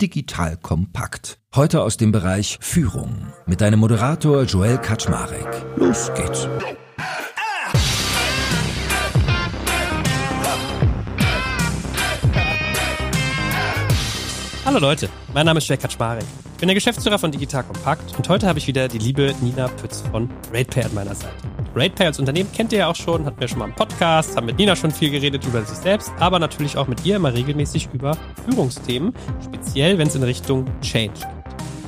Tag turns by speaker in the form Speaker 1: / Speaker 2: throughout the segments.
Speaker 1: Digital kompakt. Heute aus dem Bereich Führung mit deinem Moderator Joel Kaczmarek. Los geht's.
Speaker 2: Hallo Leute, mein Name ist Joel Kaczmarek. Ich bin der Geschäftsführer von Digital Kompakt und heute habe ich wieder die liebe Nina Pütz von RatePay an meiner Seite. RatePay als Unternehmen kennt ihr ja auch schon, hatten wir schon mal einen Podcast, haben mit Nina schon viel geredet über sich selbst, aber natürlich auch mit ihr immer regelmäßig über Führungsthemen, speziell wenn es in Richtung Change geht.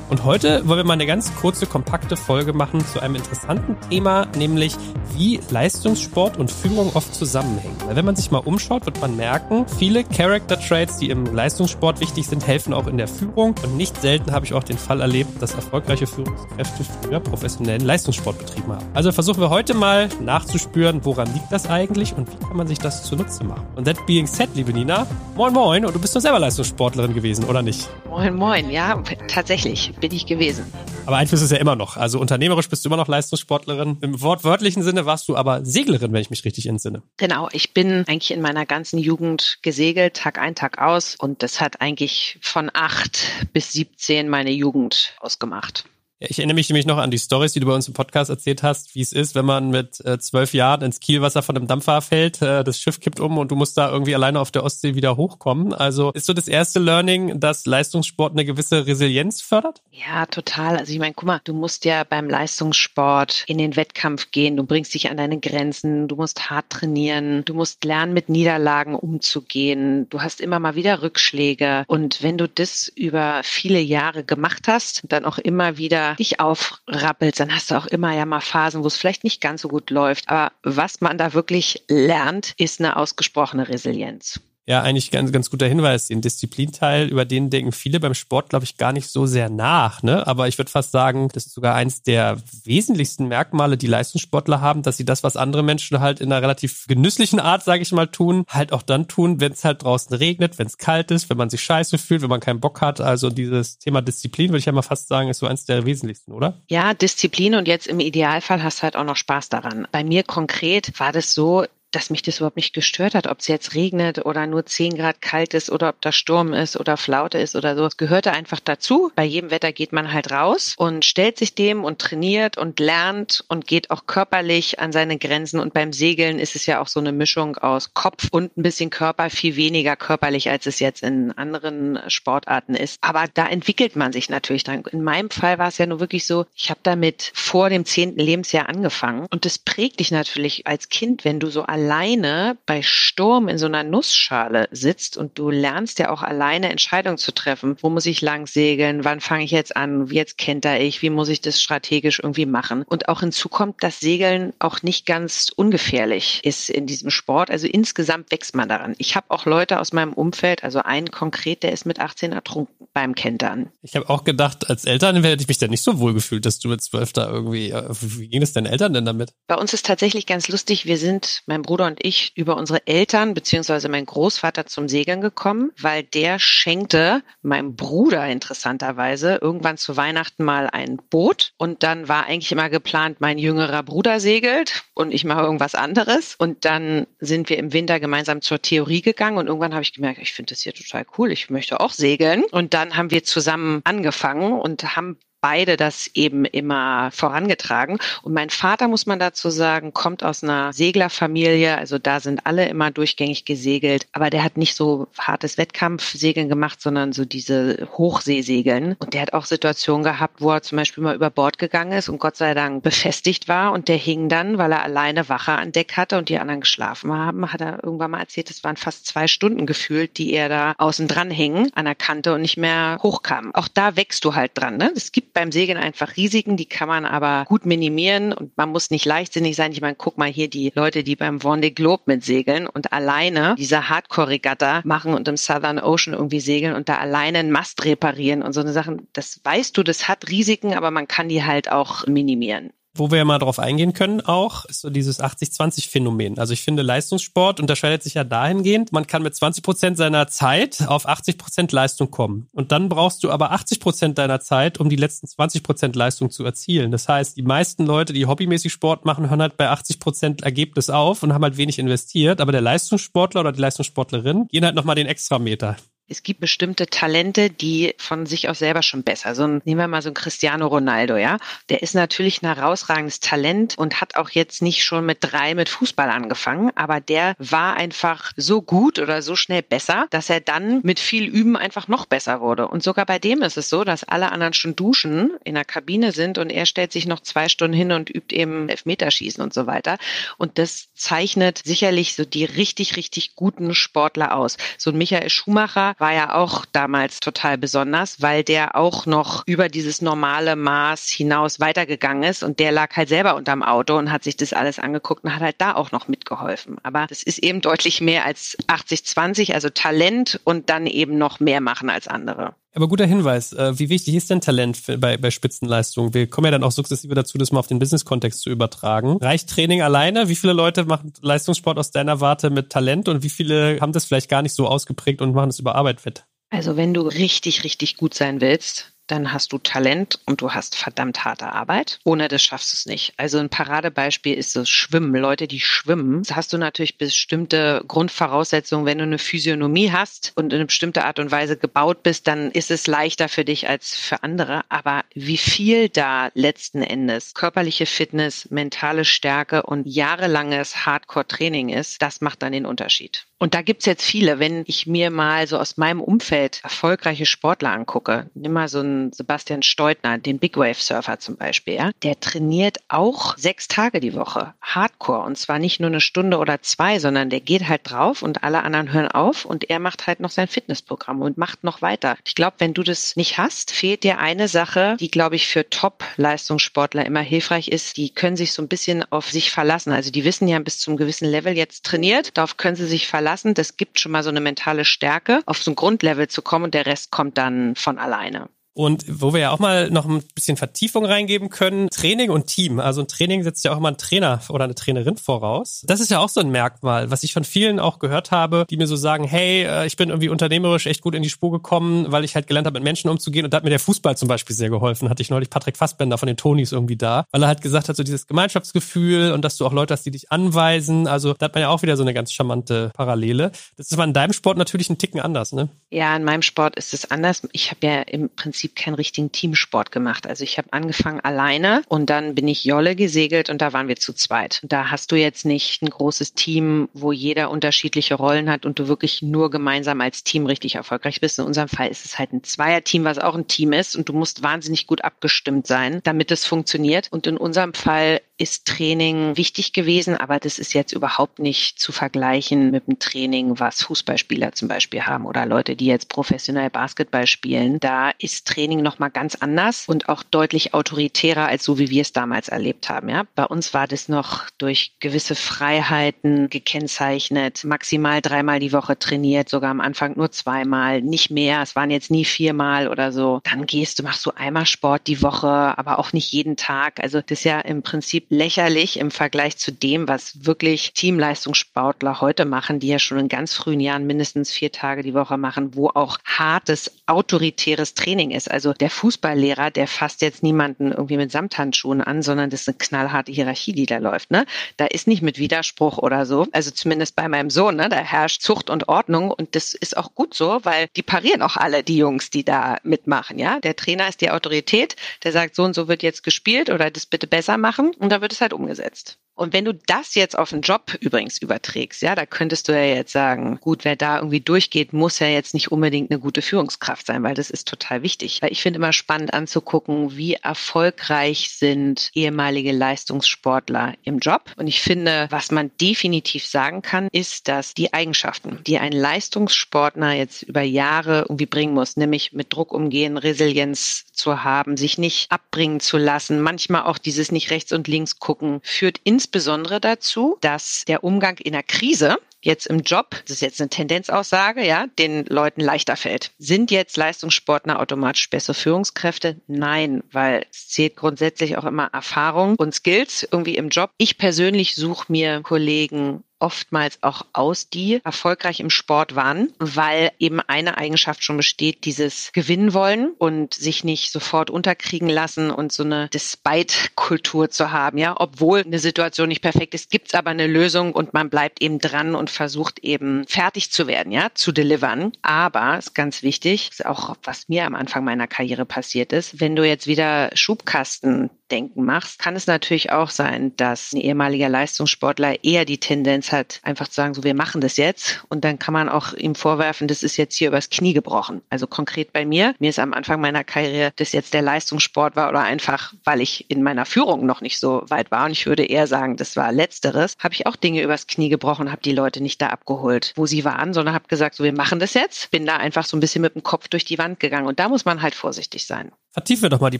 Speaker 2: Und heute wollen wir mal eine ganz kurze, kompakte Folge machen zu einem interessanten Thema, nämlich wie Leistungssport und Führung oft zusammenhängen. Weil wenn man sich mal umschaut, wird man merken, viele Character Traits, die im Leistungssport wichtig sind, helfen auch in der Führung. Und nicht selten habe ich auch den Fall erlebt, dass erfolgreiche Führungskräfte früher professionellen Leistungssport betrieben haben. Also versuchen wir heute mal nachzuspüren, woran liegt das eigentlich und wie kann man sich das zunutze machen. Und that being said, liebe Nina, moin moin und du bist doch selber Leistungssportlerin gewesen, oder nicht?
Speaker 3: Moin moin, ja, tatsächlich bin ich gewesen.
Speaker 2: Aber Einfluss ist ja immer noch. Also unternehmerisch bist du immer noch Leistungssportlerin. Im wortwörtlichen Sinne warst du aber Seglerin, wenn ich mich richtig entsinne.
Speaker 3: Genau, ich bin eigentlich in meiner ganzen Jugend gesegelt, Tag ein, Tag aus. Und das hat eigentlich von acht bis 17 meine Jugend ausgemacht.
Speaker 2: Ich erinnere mich nämlich noch an die Stories, die du bei uns im Podcast erzählt hast, wie es ist, wenn man mit äh, zwölf Jahren ins Kielwasser von einem Dampfer fällt, äh, das Schiff kippt um und du musst da irgendwie alleine auf der Ostsee wieder hochkommen. Also ist so das erste Learning, dass Leistungssport eine gewisse Resilienz fördert?
Speaker 3: Ja, total. Also ich meine, guck mal, du musst ja beim Leistungssport in den Wettkampf gehen, du bringst dich an deine Grenzen, du musst hart trainieren, du musst lernen, mit Niederlagen umzugehen, du hast immer mal wieder Rückschläge und wenn du das über viele Jahre gemacht hast, dann auch immer wieder dich aufrappelst, dann hast du auch immer ja mal Phasen, wo es vielleicht nicht ganz so gut läuft. Aber was man da wirklich lernt, ist eine ausgesprochene Resilienz.
Speaker 2: Ja, eigentlich ganz, ganz guter Hinweis. Den Disziplinteil, über den denken viele beim Sport, glaube ich, gar nicht so sehr nach. Ne? Aber ich würde fast sagen, das ist sogar eins der wesentlichsten Merkmale, die Leistungssportler haben, dass sie das, was andere Menschen halt in einer relativ genüsslichen Art, sage ich mal, tun, halt auch dann tun, wenn es halt draußen regnet, wenn es kalt ist, wenn man sich scheiße fühlt, wenn man keinen Bock hat. Also dieses Thema Disziplin, würde ich ja mal fast sagen, ist so eins der wesentlichsten, oder?
Speaker 3: Ja, Disziplin und jetzt im Idealfall hast du halt auch noch Spaß daran. Bei mir konkret war das so, dass mich das überhaupt nicht gestört hat, ob es jetzt regnet oder nur 10 Grad kalt ist oder ob da Sturm ist oder Flaute ist oder so. Es gehörte einfach dazu. Bei jedem Wetter geht man halt raus und stellt sich dem und trainiert und lernt und geht auch körperlich an seine Grenzen. Und beim Segeln ist es ja auch so eine Mischung aus Kopf und ein bisschen Körper, viel weniger körperlich, als es jetzt in anderen Sportarten ist. Aber da entwickelt man sich natürlich dran. In meinem Fall war es ja nur wirklich so, ich habe damit vor dem zehnten Lebensjahr angefangen und das prägt dich natürlich als Kind, wenn du so alleine bei Sturm in so einer Nussschale sitzt und du lernst ja auch alleine Entscheidungen zu treffen. Wo muss ich lang segeln? Wann fange ich jetzt an? Wie jetzt kennt er ich? Wie muss ich das strategisch irgendwie machen? Und auch hinzu kommt, dass Segeln auch nicht ganz ungefährlich ist in diesem Sport. Also insgesamt wächst man daran. Ich habe auch Leute aus meinem Umfeld, also einen konkret, der ist mit 18 ertrunken beim Kentern.
Speaker 2: Ich habe auch gedacht, als Eltern hätte ich mich da nicht so wohl gefühlt, dass du mit zwölf da irgendwie, äh, wie ging es deinen Eltern denn damit?
Speaker 3: Bei uns ist tatsächlich ganz lustig, wir sind, mein Bruder und ich, über unsere Eltern beziehungsweise mein Großvater zum Segeln gekommen, weil der schenkte meinem Bruder interessanterweise irgendwann zu Weihnachten mal ein Boot und dann war eigentlich immer geplant, mein jüngerer Bruder segelt und ich mache irgendwas anderes und dann sind wir im Winter gemeinsam zur Theorie gegangen und irgendwann habe ich gemerkt, ich finde das hier total cool, ich möchte auch segeln und dann haben wir zusammen angefangen und haben beide das eben immer vorangetragen. Und mein Vater, muss man dazu sagen, kommt aus einer Seglerfamilie. Also da sind alle immer durchgängig gesegelt. Aber der hat nicht so hartes Wettkampfsegeln gemacht, sondern so diese Hochseesegeln. Und der hat auch Situationen gehabt, wo er zum Beispiel mal über Bord gegangen ist und Gott sei Dank befestigt war. Und der hing dann, weil er alleine Wache an Deck hatte und die anderen geschlafen haben, hat er irgendwann mal erzählt, es waren fast zwei Stunden gefühlt, die er da außen dran hing an der Kante und nicht mehr hochkam. Auch da wächst du halt dran. Ne? Es gibt beim Segeln einfach Risiken, die kann man aber gut minimieren und man muss nicht leichtsinnig sein. Ich meine, guck mal hier die Leute, die beim Vendée Globe mit segeln und alleine diese Hardcore-Regatta machen und im Southern Ocean irgendwie segeln und da alleine einen Mast reparieren und so eine Sachen. Das weißt du, das hat Risiken, aber man kann die halt auch minimieren.
Speaker 2: Wo wir mal drauf eingehen können auch, ist so dieses 80-20-Phänomen. Also ich finde, Leistungssport unterscheidet sich ja dahingehend, man kann mit 20 Prozent seiner Zeit auf 80 Prozent Leistung kommen. Und dann brauchst du aber 80 Prozent deiner Zeit, um die letzten 20 Prozent Leistung zu erzielen. Das heißt, die meisten Leute, die hobbymäßig Sport machen, hören halt bei 80 Prozent Ergebnis auf und haben halt wenig investiert. Aber der Leistungssportler oder die Leistungssportlerin gehen halt nochmal den Extrameter.
Speaker 3: Es gibt bestimmte Talente, die von sich aus selber schon besser. So ein, nehmen wir mal so ein Cristiano Ronaldo, ja. Der ist natürlich ein herausragendes Talent und hat auch jetzt nicht schon mit drei mit Fußball angefangen, aber der war einfach so gut oder so schnell besser, dass er dann mit viel Üben einfach noch besser wurde. Und sogar bei dem ist es so, dass alle anderen schon duschen, in der Kabine sind und er stellt sich noch zwei Stunden hin und übt eben Elfmeterschießen und so weiter. Und das zeichnet sicherlich so die richtig, richtig guten Sportler aus. So ein Michael Schumacher war ja auch damals total besonders, weil der auch noch über dieses normale Maß hinaus weitergegangen ist und der lag halt selber unterm Auto und hat sich das alles angeguckt und hat halt da auch noch mitgeholfen. Aber das ist eben deutlich mehr als 80-20, also Talent und dann eben noch mehr machen als andere.
Speaker 2: Aber guter Hinweis. Äh, wie wichtig ist denn Talent bei, bei Spitzenleistungen? Wir kommen ja dann auch sukzessive dazu, das mal auf den Business-Kontext zu übertragen. Reicht Training alleine? Wie viele Leute machen Leistungssport aus deiner Warte mit Talent und wie viele haben das vielleicht gar nicht so ausgeprägt und machen es über Arbeit fit?
Speaker 3: Also wenn du richtig, richtig gut sein willst, dann hast du Talent und du hast verdammt harte Arbeit. Ohne das schaffst du es nicht. Also ein Paradebeispiel ist das Schwimmen. Leute, die schwimmen, da hast du natürlich bestimmte Grundvoraussetzungen. Wenn du eine Physiognomie hast und in eine bestimmte Art und Weise gebaut bist, dann ist es leichter für dich als für andere. Aber wie viel da letzten Endes körperliche Fitness, mentale Stärke und jahrelanges Hardcore-Training ist, das macht dann den Unterschied. Und da gibt's jetzt viele. Wenn ich mir mal so aus meinem Umfeld erfolgreiche Sportler angucke, nimm mal so einen Sebastian Steutner, den Big Wave Surfer zum Beispiel, ja, der trainiert auch sechs Tage die Woche, Hardcore. Und zwar nicht nur eine Stunde oder zwei, sondern der geht halt drauf und alle anderen hören auf und er macht halt noch sein Fitnessprogramm und macht noch weiter. Ich glaube, wenn du das nicht hast, fehlt dir eine Sache, die, glaube ich, für Top-Leistungssportler immer hilfreich ist. Die können sich so ein bisschen auf sich verlassen. Also die wissen ja bis zum gewissen Level jetzt trainiert, darauf können sie sich verlassen lassen. Das gibt schon mal so eine mentale Stärke, auf so ein Grundlevel zu kommen und der Rest kommt dann von alleine.
Speaker 2: Und wo wir ja auch mal noch ein bisschen Vertiefung reingeben können, Training und Team. Also ein Training setzt ja auch immer ein Trainer oder eine Trainerin voraus. Das ist ja auch so ein Merkmal, was ich von vielen auch gehört habe, die mir so sagen, hey, äh, ich bin irgendwie unternehmerisch echt gut in die Spur gekommen, weil ich halt gelernt habe, mit Menschen umzugehen. Und da hat mir der Fußball zum Beispiel sehr geholfen. Hatte ich neulich Patrick Fassbender von den Tonys irgendwie da, weil er halt gesagt hat, so dieses Gemeinschaftsgefühl und dass du auch Leute hast, die dich anweisen. Also da hat man ja auch wieder so eine ganz charmante Parallele. Das ist aber in deinem Sport natürlich ein Ticken anders, ne?
Speaker 3: Ja, in meinem Sport ist es anders. Ich habe ja im Prinzip Prinzip keinen richtigen Teamsport gemacht. Also ich habe angefangen alleine und dann bin ich Jolle gesegelt und da waren wir zu zweit. Da hast du jetzt nicht ein großes Team, wo jeder unterschiedliche Rollen hat und du wirklich nur gemeinsam als Team richtig erfolgreich bist. In unserem Fall ist es halt ein Zweierteam, was auch ein Team ist und du musst wahnsinnig gut abgestimmt sein, damit es funktioniert. Und in unserem Fall ist Training wichtig gewesen, aber das ist jetzt überhaupt nicht zu vergleichen mit dem Training, was Fußballspieler zum Beispiel haben oder Leute, die jetzt professionell Basketball spielen. Da ist Training nochmal ganz anders und auch deutlich autoritärer als so, wie wir es damals erlebt haben. Ja, bei uns war das noch durch gewisse Freiheiten gekennzeichnet, maximal dreimal die Woche trainiert, sogar am Anfang nur zweimal, nicht mehr. Es waren jetzt nie viermal oder so. Dann gehst du, machst du einmal Sport die Woche, aber auch nicht jeden Tag. Also das ist ja im Prinzip lächerlich im Vergleich zu dem, was wirklich Teamleistungssportler heute machen, die ja schon in ganz frühen Jahren mindestens vier Tage die Woche machen, wo auch hartes, autoritäres Training ist. Also der Fußballlehrer, der fasst jetzt niemanden irgendwie mit Samthandschuhen an, sondern das ist eine knallharte Hierarchie, die da läuft. Ne? Da ist nicht mit Widerspruch oder so. Also zumindest bei meinem Sohn, ne? da herrscht Zucht und Ordnung und das ist auch gut so, weil die parieren auch alle die Jungs, die da mitmachen. Ja, der Trainer ist die Autorität, der sagt so und so wird jetzt gespielt oder das bitte besser machen und wird es halt umgesetzt. Und wenn du das jetzt auf den Job übrigens überträgst, ja, da könntest du ja jetzt sagen, gut, wer da irgendwie durchgeht, muss ja jetzt nicht unbedingt eine gute Führungskraft sein, weil das ist total wichtig. Weil ich finde immer spannend anzugucken, wie erfolgreich sind ehemalige Leistungssportler im Job. Und ich finde, was man definitiv sagen kann, ist, dass die Eigenschaften, die ein Leistungssportler jetzt über Jahre irgendwie bringen muss, nämlich mit Druck umgehen, Resilienz zu haben, sich nicht abbringen zu lassen, manchmal auch dieses nicht rechts und links gucken, führt ins insbesondere dazu, dass der Umgang in der Krise jetzt im Job, das ist jetzt eine Tendenzaussage, ja, den Leuten leichter fällt. Sind jetzt Leistungssportler automatisch bessere Führungskräfte? Nein, weil es zählt grundsätzlich auch immer Erfahrung und Skills irgendwie im Job. Ich persönlich suche mir Kollegen oftmals auch aus, die erfolgreich im Sport waren, weil eben eine Eigenschaft schon besteht, dieses Gewinnen wollen und sich nicht sofort unterkriegen lassen und so eine Despite-Kultur zu haben. Ja, obwohl eine Situation nicht perfekt ist, gibt's aber eine Lösung und man bleibt eben dran und versucht eben fertig zu werden, ja, zu delivern. Aber ist ganz wichtig, ist auch was mir am Anfang meiner Karriere passiert ist, wenn du jetzt wieder Schubkasten Denken machst, kann es natürlich auch sein, dass ein ehemaliger Leistungssportler eher die Tendenz hat, einfach zu sagen, so wir machen das jetzt. Und dann kann man auch ihm vorwerfen, das ist jetzt hier übers Knie gebrochen. Also konkret bei mir, mir ist am Anfang meiner Karriere das jetzt der Leistungssport war oder einfach, weil ich in meiner Führung noch nicht so weit war. Und ich würde eher sagen, das war letzteres, habe ich auch Dinge übers Knie gebrochen, habe die Leute nicht da abgeholt, wo sie waren, sondern habe gesagt, so wir machen das jetzt, bin da einfach so ein bisschen mit dem Kopf durch die Wand gegangen. Und da muss man halt vorsichtig sein.
Speaker 2: Vertiefen wir doch mal die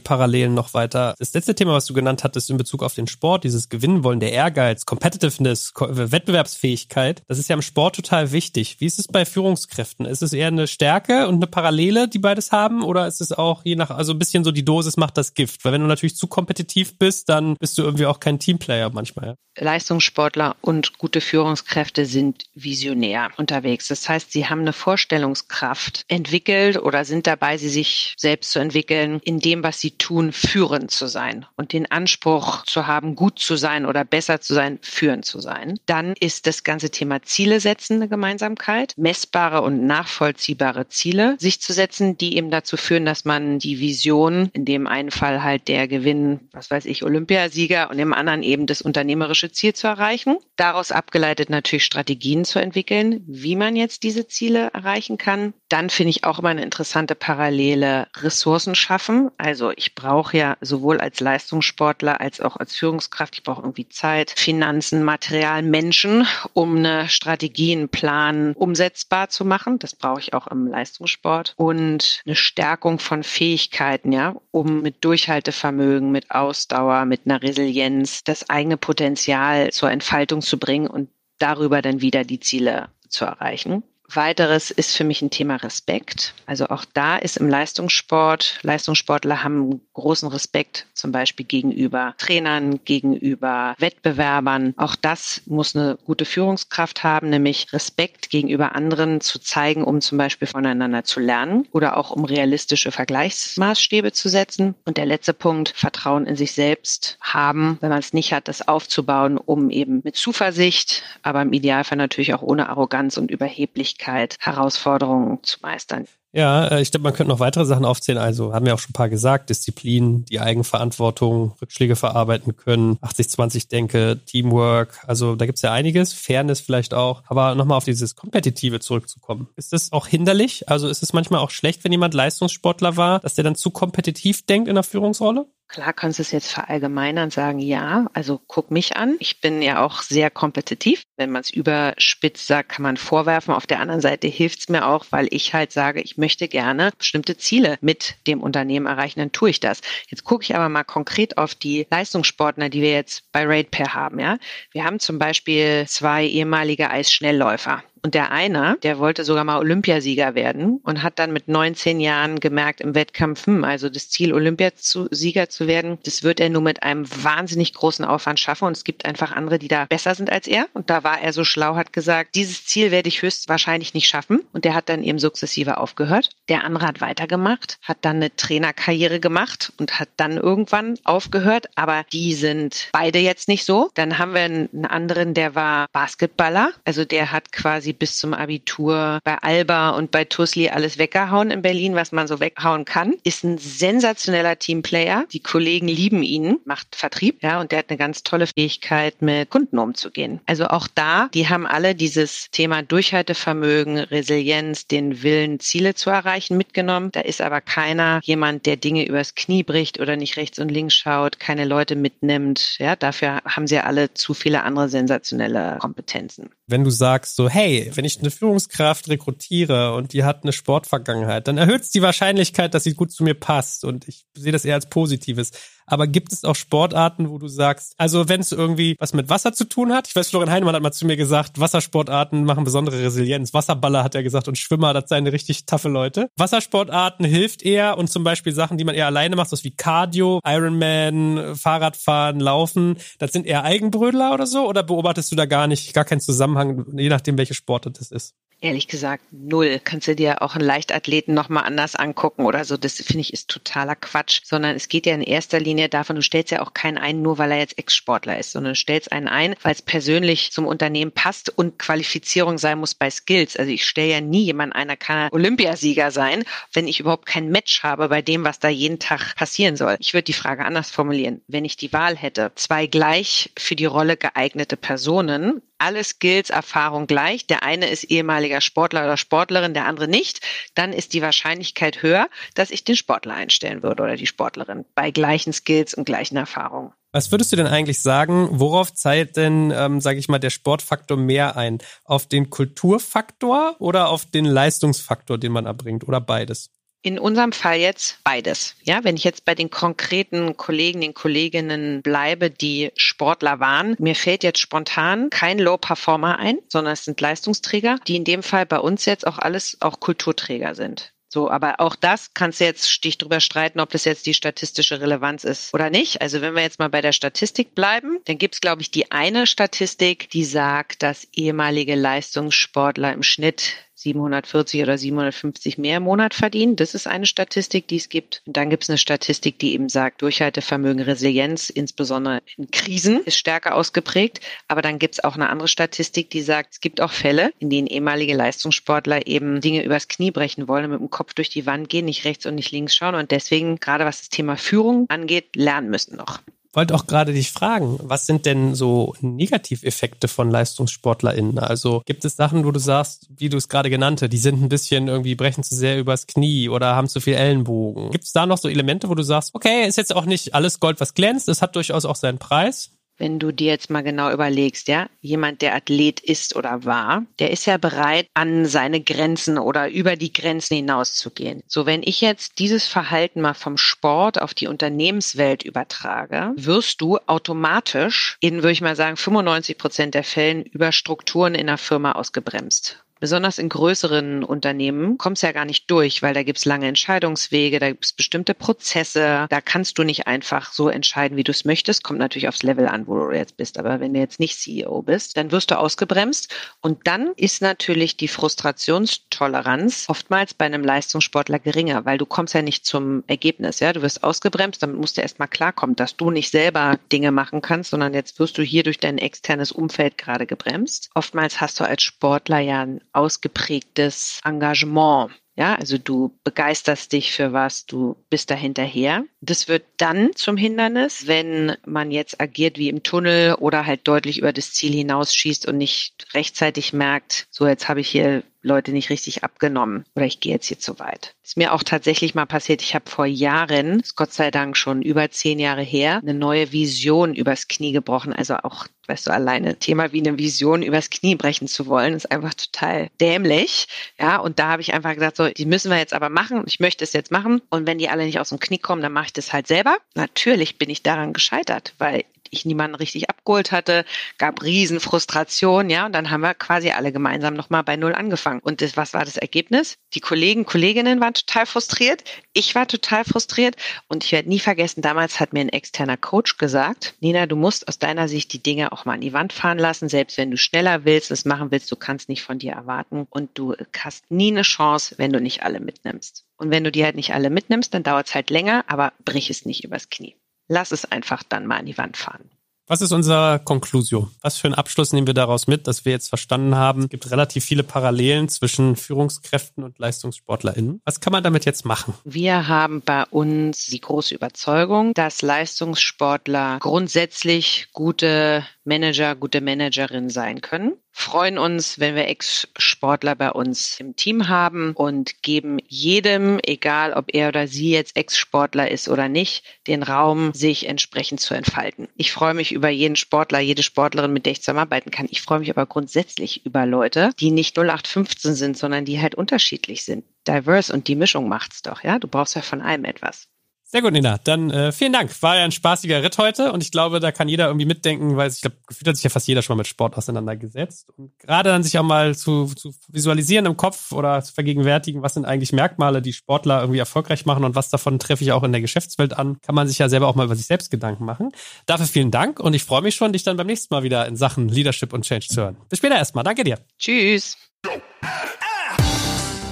Speaker 2: Parallelen noch weiter. Das letzte Thema, was du genannt hattest in Bezug auf den Sport, dieses Gewinnen wollen, der Ehrgeiz, Competitiveness, Wettbewerbsfähigkeit, das ist ja im Sport total wichtig. Wie ist es bei Führungskräften? Ist es eher eine Stärke und eine Parallele, die beides haben? Oder ist es auch je nach, also ein bisschen so die Dosis macht das Gift? Weil wenn du natürlich zu kompetitiv bist, dann bist du irgendwie auch kein Teamplayer manchmal.
Speaker 3: Leistungssportler und gute Führungskräfte sind visionär unterwegs. Das heißt, sie haben eine Vorstellungskraft entwickelt oder sind dabei, sie sich selbst zu entwickeln, in dem, was sie tun, führend zu sein und den Anspruch zu haben, gut zu sein oder besser zu sein, führend zu sein. Dann ist das ganze Thema Ziele setzen eine Gemeinsamkeit, messbare und nachvollziehbare Ziele sich zu setzen, die eben dazu führen, dass man die Vision, in dem einen Fall halt der Gewinn, was weiß ich, Olympiasieger und im anderen eben das unternehmerische Ziel zu erreichen. Daraus abgeleitet natürlich Strategien zu entwickeln, wie man jetzt diese Ziele erreichen kann. Dann finde ich auch immer eine interessante Parallele Ressourcen schaffen. Also ich brauche ja sowohl als Leistungssportler als auch als Führungskraft, ich brauche irgendwie Zeit, Finanzen, Material, Menschen, um eine Strategie, einen Plan umsetzbar zu machen. Das brauche ich auch im Leistungssport. Und eine Stärkung von Fähigkeiten, ja, um mit Durchhaltevermögen, mit Ausdauer, mit einer Resilienz das eigene Potenzial zur Entfaltung zu bringen und darüber dann wieder die Ziele zu erreichen. Weiteres ist für mich ein Thema Respekt. Also auch da ist im Leistungssport, Leistungssportler haben großen Respekt, zum Beispiel gegenüber Trainern, gegenüber Wettbewerbern. Auch das muss eine gute Führungskraft haben, nämlich Respekt gegenüber anderen zu zeigen, um zum Beispiel voneinander zu lernen oder auch um realistische Vergleichsmaßstäbe zu setzen. Und der letzte Punkt, Vertrauen in sich selbst haben, wenn man es nicht hat, das aufzubauen, um eben mit Zuversicht, aber im Idealfall natürlich auch ohne Arroganz und Überheblichkeit Herausforderungen zu meistern.
Speaker 2: Ja, äh, ich glaube, man könnte noch weitere Sachen aufzählen. Also haben wir auch schon ein paar gesagt. Disziplin, die Eigenverantwortung, Rückschläge verarbeiten können, 80-20-Denke, Teamwork. Also da gibt's ja einiges. Fairness vielleicht auch. Aber nochmal auf dieses Kompetitive zurückzukommen. Ist das auch hinderlich? Also ist es manchmal auch schlecht, wenn jemand Leistungssportler war, dass der dann zu kompetitiv denkt in der Führungsrolle?
Speaker 3: Klar kannst du es jetzt verallgemeinern sagen, ja, also guck mich an. Ich bin ja auch sehr kompetitiv. Wenn man es überspitzt sagt, kann man vorwerfen. Auf der anderen Seite hilft es mir auch, weil ich halt sage, ich möchte gerne bestimmte Ziele mit dem Unternehmen erreichen, dann tue ich das. Jetzt gucke ich aber mal konkret auf die Leistungssportler, die wir jetzt bei RatePair haben. Ja, Wir haben zum Beispiel zwei ehemalige Eisschnellläufer. Und der eine, der wollte sogar mal Olympiasieger werden und hat dann mit 19 Jahren gemerkt im Wettkampf, hm, also das Ziel, Olympiasieger zu werden, das wird er nur mit einem wahnsinnig großen Aufwand schaffen. Und es gibt einfach andere, die da besser sind als er. Und da war er so schlau, hat gesagt, dieses Ziel werde ich höchstwahrscheinlich nicht schaffen. Und der hat dann eben sukzessive aufgehört. Der andere hat weitergemacht, hat dann eine Trainerkarriere gemacht und hat dann irgendwann aufgehört. Aber die sind beide jetzt nicht so. Dann haben wir einen anderen, der war Basketballer. Also der hat quasi quasi bis zum Abitur bei Alba und bei Tusli alles weggehauen in Berlin, was man so weghauen kann. Ist ein sensationeller Teamplayer. Die Kollegen lieben ihn, macht Vertrieb, ja, und der hat eine ganz tolle Fähigkeit, mit Kunden umzugehen. Also auch da, die haben alle dieses Thema Durchhaltevermögen, Resilienz, den Willen, Ziele zu erreichen, mitgenommen. Da ist aber keiner jemand, der Dinge übers Knie bricht oder nicht rechts und links schaut, keine Leute mitnimmt. Ja, dafür haben sie alle zu viele andere sensationelle Kompetenzen.
Speaker 2: Wenn du sagst so, hey, wenn ich eine Führungskraft rekrutiere und die hat eine Sportvergangenheit, dann erhöht es die Wahrscheinlichkeit, dass sie gut zu mir passt und ich sehe das eher als Positives. Aber gibt es auch Sportarten, wo du sagst, also wenn es irgendwie was mit Wasser zu tun hat? Ich weiß, Florian Heinemann hat mal zu mir gesagt, Wassersportarten machen besondere Resilienz. Wasserballer hat er gesagt und Schwimmer, das seien richtig taffe Leute. Wassersportarten hilft eher und zum Beispiel Sachen, die man eher alleine macht, so wie Cardio, Ironman, Fahrradfahren, Laufen, das sind eher Eigenbrödler oder so? Oder beobachtest du da gar nicht, gar keinen Zusammenhang, je nachdem, welche Sportart das ist?
Speaker 3: Ehrlich gesagt, null. Kannst du dir auch einen Leichtathleten nochmal anders angucken oder so. Das finde ich ist totaler Quatsch. Sondern es geht ja in erster Linie davon, du stellst ja auch keinen ein, nur weil er jetzt Ex-Sportler ist, sondern du stellst einen ein, weil es persönlich zum Unternehmen passt und Qualifizierung sein muss bei Skills. Also ich stelle ja nie jemanden einer kann Olympiasieger sein, wenn ich überhaupt kein Match habe bei dem, was da jeden Tag passieren soll. Ich würde die Frage anders formulieren. Wenn ich die Wahl hätte, zwei gleich für die Rolle geeignete Personen, alle Skills, Erfahrung gleich. Der eine ist ehemaliger Sportler oder Sportlerin, der andere nicht. Dann ist die Wahrscheinlichkeit höher, dass ich den Sportler einstellen würde oder die Sportlerin bei gleichen Skills und gleichen Erfahrungen.
Speaker 2: Was würdest du denn eigentlich sagen, worauf zahlt denn, ähm, sage ich mal, der Sportfaktor mehr ein? Auf den Kulturfaktor oder auf den Leistungsfaktor, den man erbringt oder beides?
Speaker 3: In unserem Fall jetzt beides. Ja, wenn ich jetzt bei den konkreten Kollegen, den Kolleginnen bleibe, die Sportler waren, mir fällt jetzt spontan kein Low Performer ein, sondern es sind Leistungsträger, die in dem Fall bei uns jetzt auch alles auch Kulturträger sind. So, aber auch das kannst du jetzt dich drüber streiten, ob das jetzt die statistische Relevanz ist oder nicht. Also wenn wir jetzt mal bei der Statistik bleiben, dann gibt es, glaube ich, die eine Statistik, die sagt, dass ehemalige Leistungssportler im Schnitt 740 oder 750 mehr im Monat verdienen. Das ist eine Statistik, die es gibt. Und dann gibt es eine Statistik, die eben sagt, Durchhaltevermögen, Resilienz, insbesondere in Krisen, ist stärker ausgeprägt. Aber dann gibt es auch eine andere Statistik, die sagt, es gibt auch Fälle, in denen ehemalige Leistungssportler eben Dinge übers Knie brechen wollen und mit dem Kopf durch die Wand gehen, nicht rechts und nicht links schauen und deswegen, gerade was das Thema Führung angeht, lernen müssen noch
Speaker 2: wollte auch gerade dich fragen, was sind denn so Negativeffekte von LeistungssportlerInnen? Also gibt es Sachen, wo du sagst, wie du es gerade genannte, die sind ein bisschen irgendwie brechen zu sehr übers Knie oder haben zu viel Ellenbogen. Gibt es da noch so Elemente, wo du sagst, okay, ist jetzt auch nicht alles Gold, was glänzt, es hat durchaus auch seinen Preis?
Speaker 3: Wenn du dir jetzt mal genau überlegst, ja, jemand, der Athlet ist oder war, der ist ja bereit, an seine Grenzen oder über die Grenzen hinauszugehen. So, wenn ich jetzt dieses Verhalten mal vom Sport auf die Unternehmenswelt übertrage, wirst du automatisch in, würde ich mal sagen, 95 Prozent der Fällen über Strukturen in der Firma ausgebremst. Besonders in größeren Unternehmen kommst du ja gar nicht durch, weil da gibt's lange Entscheidungswege, da gibt's bestimmte Prozesse. Da kannst du nicht einfach so entscheiden, wie du es möchtest. Kommt natürlich aufs Level an, wo du jetzt bist. Aber wenn du jetzt nicht CEO bist, dann wirst du ausgebremst. Und dann ist natürlich die Frustrationstoleranz oftmals bei einem Leistungssportler geringer, weil du kommst ja nicht zum Ergebnis. Ja, du wirst ausgebremst, damit musst du erstmal klarkommen, dass du nicht selber Dinge machen kannst, sondern jetzt wirst du hier durch dein externes Umfeld gerade gebremst. Oftmals hast du als Sportler ja ausgeprägtes Engagement. Ja, also du begeisterst dich für was, du bist da hinterher. Das wird dann zum Hindernis, wenn man jetzt agiert wie im Tunnel oder halt deutlich über das Ziel hinausschießt und nicht rechtzeitig merkt, so jetzt habe ich hier Leute nicht richtig abgenommen oder ich gehe jetzt hier zu weit. Ist mir auch tatsächlich mal passiert. Ich habe vor Jahren, ist Gott sei Dank schon über zehn Jahre her, eine neue Vision übers Knie gebrochen. Also auch, weißt du, alleine Thema wie eine Vision übers Knie brechen zu wollen, ist einfach total dämlich. Ja, und da habe ich einfach gesagt, so, die müssen wir jetzt aber machen. Ich möchte es jetzt machen. Und wenn die alle nicht aus dem Knie kommen, dann mache ich das halt selber. Natürlich bin ich daran gescheitert, weil ich niemanden richtig abgeholt hatte, gab riesen Frustration, ja, und dann haben wir quasi alle gemeinsam nochmal bei Null angefangen. Und das, was war das Ergebnis? Die Kollegen, Kolleginnen waren total frustriert, ich war total frustriert und ich werde nie vergessen, damals hat mir ein externer Coach gesagt, Nina, du musst aus deiner Sicht die Dinge auch mal an die Wand fahren lassen, selbst wenn du schneller willst, es machen willst, du kannst nicht von dir erwarten und du hast nie eine Chance, wenn du nicht alle mitnimmst. Und wenn du die halt nicht alle mitnimmst, dann dauert es halt länger, aber brich es nicht übers Knie lass es einfach dann mal an die Wand fahren.
Speaker 2: Was ist unser Conclusio? Was für einen Abschluss nehmen wir daraus mit, dass wir jetzt verstanden haben, es gibt relativ viele Parallelen zwischen Führungskräften und LeistungssportlerInnen. Was kann man damit jetzt machen?
Speaker 3: Wir haben bei uns die große Überzeugung, dass Leistungssportler grundsätzlich gute Manager, gute Managerin sein können. Freuen uns, wenn wir Ex-Sportler bei uns im Team haben und geben jedem, egal ob er oder sie jetzt Ex-Sportler ist oder nicht, den Raum, sich entsprechend zu entfalten. Ich freue mich über jeden Sportler, jede Sportlerin, mit der ich zusammenarbeiten kann. Ich freue mich aber grundsätzlich über Leute, die nicht 0815 sind, sondern die halt unterschiedlich sind. Diverse und die Mischung macht's doch, ja. Du brauchst ja von allem etwas.
Speaker 2: Sehr gut, Nina. Dann äh, vielen Dank. War ja ein spaßiger Ritt heute und ich glaube, da kann jeder irgendwie mitdenken, weil ich glaube, gefühlt hat sich ja fast jeder schon mal mit Sport auseinandergesetzt. Und gerade dann sich auch mal zu, zu visualisieren im Kopf oder zu vergegenwärtigen, was sind eigentlich Merkmale, die Sportler irgendwie erfolgreich machen und was davon treffe ich auch in der Geschäftswelt an, kann man sich ja selber auch mal über sich selbst Gedanken machen. Dafür vielen Dank und ich freue mich schon, dich dann beim nächsten Mal wieder in Sachen Leadership und Change zu hören. Bis später erstmal. Danke dir.
Speaker 3: Tschüss.